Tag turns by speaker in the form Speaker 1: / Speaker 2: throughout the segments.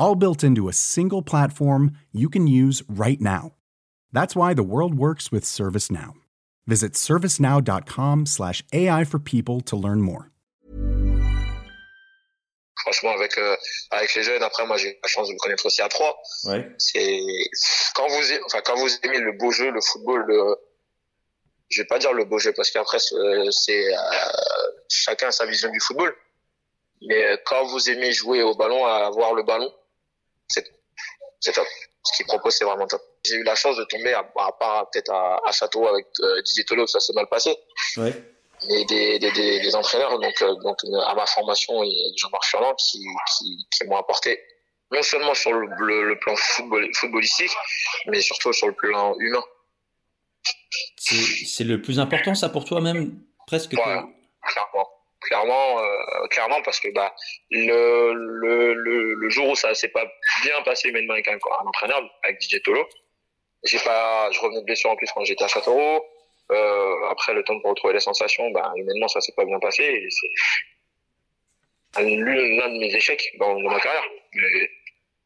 Speaker 1: all built into a single platform you can use right now. That's why the world works with ServiceNow. Visit servicenow.com/ai for people to learn more.
Speaker 2: Franchement, avec euh, avec les jeunes, après moi j'ai eu la chance de me connaître aussi à trois.
Speaker 3: Ouais.
Speaker 2: C'est quand vous enfin quand vous aimez le beau jeu, le football, le je vais pas dire le beau jeu parce qu'après c'est euh, chacun sa vision du football. Mais quand vous aimez jouer au ballon, avoir le ballon, c'est top. Ce qu'il propose, c'est vraiment top. J'ai eu la chance de tomber, à, à part peut-être à, à, Château avec euh, Didier Tolo, ça s'est mal passé.
Speaker 3: Ouais.
Speaker 2: Mais des, des, des, des entraîneurs, donc, euh, donc à ma formation, il y a Jean-Marc Furlan qui, qui, qui m'ont apporté non seulement sur le, le, le, plan football, footballistique, mais surtout sur le plan humain.
Speaker 3: C'est le plus important, ça, pour toi même? Presque
Speaker 2: clairement euh, clairement parce que bah le, le, le, jour où ça s'est pas bien passé humainement avec un, un entraîneur avec DJ Tolo j'ai pas je revenais de blessure en plus quand j'étais à Châteauroux. Euh, après le temps pour retrouver les sensations bah humainement ça s'est pas bien passé c'est l'un de mes échecs dans, ma carrière. Mais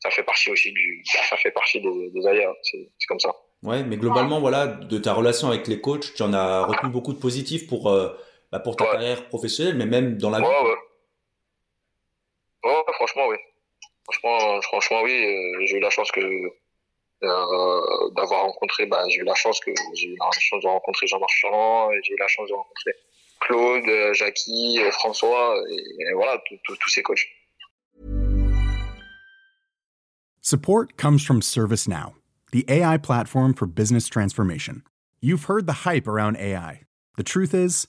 Speaker 2: ça fait partie aussi du ça fait partie des, des ailleurs c'est comme ça.
Speaker 3: Ouais mais globalement voilà de ta relation avec les coachs tu en as retenu beaucoup de positifs pour euh bah, pour ta
Speaker 2: ouais.
Speaker 3: carrière professionnelle, mais même dans la vie.
Speaker 2: Ouais, ouais. franchement, oui. Franchement, franchement, oui. Euh, j'ai eu la chance que euh, d'avoir rencontré. Bah, j'ai eu la chance que j'ai eu la chance de rencontrer Jean-Marc Ferrand, j'ai eu la chance de rencontrer Claude, euh, Jackie, François, et, et voilà, tous ces coachs.
Speaker 1: Support comes from ServiceNow, the AI platform for business transformation. You've heard the hype around AI. The truth is,